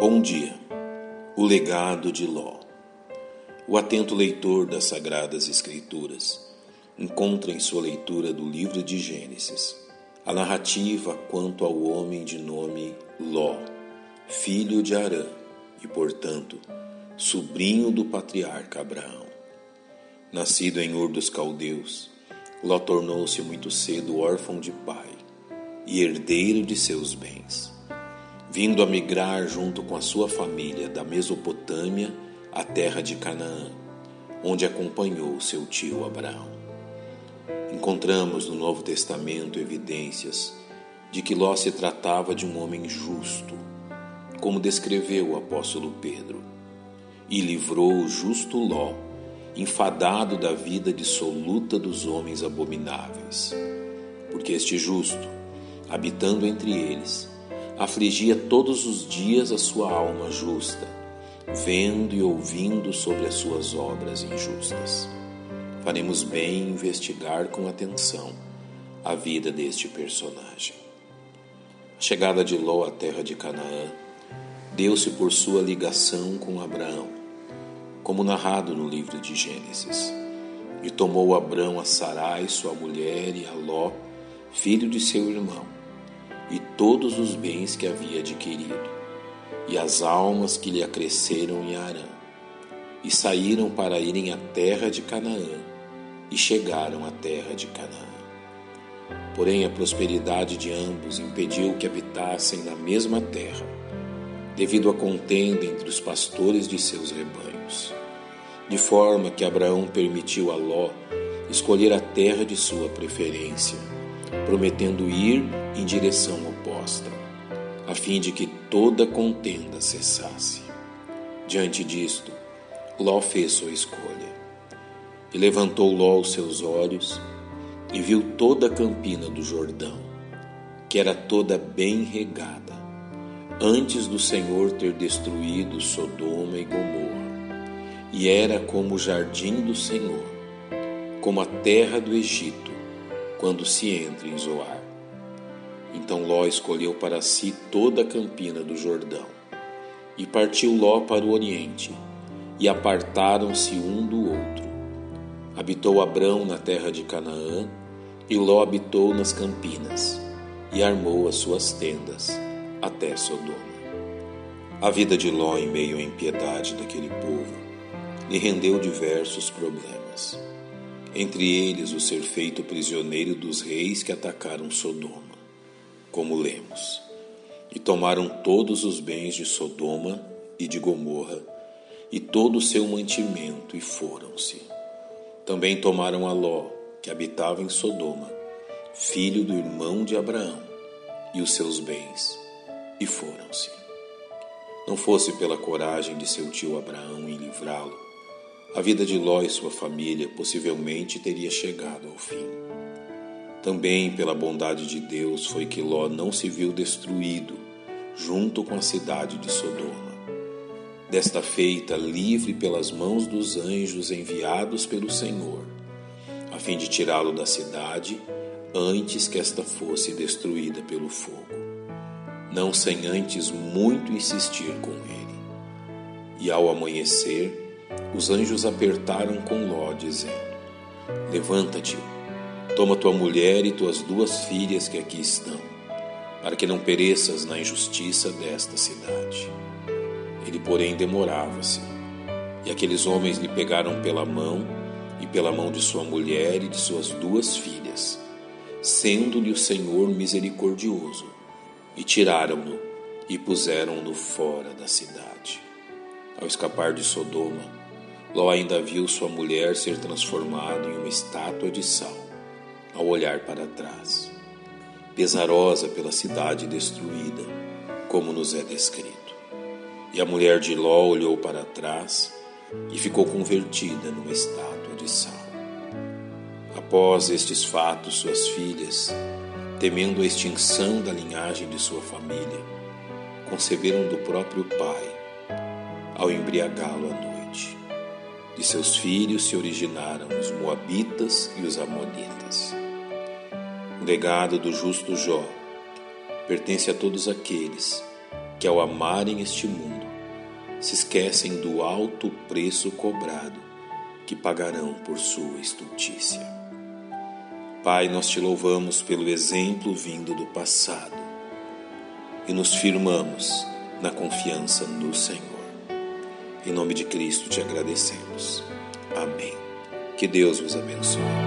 Bom dia. O legado de Ló. O atento leitor das Sagradas Escrituras encontra em sua leitura do livro de Gênesis a narrativa quanto ao homem de nome Ló, filho de Arã e, portanto, sobrinho do patriarca Abraão. Nascido em Ur dos Caldeus, Ló tornou-se muito cedo órfão de pai e herdeiro de seus bens vindo a migrar junto com a sua família da Mesopotâmia à terra de Canaã, onde acompanhou seu tio Abraão. Encontramos no Novo Testamento evidências de que Ló se tratava de um homem justo, como descreveu o apóstolo Pedro, e livrou o justo Ló, enfadado da vida dissoluta dos homens abomináveis. Porque este justo, habitando entre eles, afligia todos os dias a sua alma justa, vendo e ouvindo sobre as suas obras injustas. Faremos bem em investigar com atenção a vida deste personagem. A chegada de Ló à terra de Canaã deu-se por sua ligação com Abraão, como narrado no livro de Gênesis. E tomou Abraão a Sarai, sua mulher, e a Ló, filho de seu irmão e todos os bens que havia adquirido, e as almas que lhe acresceram em Arã, e saíram para irem à terra de Canaã, e chegaram à terra de Canaã. Porém, a prosperidade de ambos impediu que habitassem na mesma terra, devido à contenda entre os pastores de seus rebanhos, de forma que Abraão permitiu a Ló escolher a terra de sua preferência prometendo ir em direção oposta, a fim de que toda contenda cessasse. Diante disto, Ló fez sua escolha. E levantou Ló os seus olhos e viu toda a campina do Jordão, que era toda bem regada, antes do Senhor ter destruído Sodoma e Gomorra, e era como o jardim do Senhor, como a terra do Egito, quando se entra em Zoar. Então Ló escolheu para si toda a campina do Jordão. E partiu Ló para o oriente, e apartaram-se um do outro. Habitou Abrão na terra de Canaã, e Ló habitou nas campinas, e armou as suas tendas até Sodoma. A vida de Ló em meio à impiedade daquele povo lhe rendeu diversos problemas entre eles o ser feito prisioneiro dos reis que atacaram Sodoma, como lemos, e tomaram todos os bens de Sodoma e de Gomorra e todo o seu mantimento e foram-se. Também tomaram a Ló, que habitava em Sodoma, filho do irmão de Abraão, e os seus bens, e foram-se. Não fosse pela coragem de seu tio Abraão em livrá-lo, a vida de Ló e sua família possivelmente teria chegado ao fim. Também pela bondade de Deus foi que Ló não se viu destruído junto com a cidade de Sodoma. Desta feita, livre pelas mãos dos anjos enviados pelo Senhor, a fim de tirá-lo da cidade antes que esta fosse destruída pelo fogo, não sem antes muito insistir com ele. E ao amanhecer, os anjos apertaram com Ló, dizendo: Levanta-te, toma tua mulher e tuas duas filhas que aqui estão, para que não pereças na injustiça desta cidade. Ele, porém, demorava-se, e aqueles homens lhe pegaram pela mão e pela mão de sua mulher e de suas duas filhas, sendo-lhe o Senhor misericordioso, e tiraram-no e puseram-no fora da cidade. Ao escapar de Sodoma, Ló ainda viu sua mulher ser transformada em uma estátua de sal ao olhar para trás, pesarosa pela cidade destruída, como nos é descrito. E a mulher de Ló olhou para trás e ficou convertida numa estátua de sal. Após estes fatos, suas filhas, temendo a extinção da linhagem de sua família, conceberam do próprio pai ao embriagá-lo à noite. De seus filhos se originaram os Moabitas e os Amonitas. O legado do justo Jó pertence a todos aqueles que, ao amarem este mundo, se esquecem do alto preço cobrado que pagarão por sua estultícia. Pai, nós te louvamos pelo exemplo vindo do passado e nos firmamos na confiança no Senhor. Em nome de Cristo te agradecemos. Amém. Que Deus vos abençoe.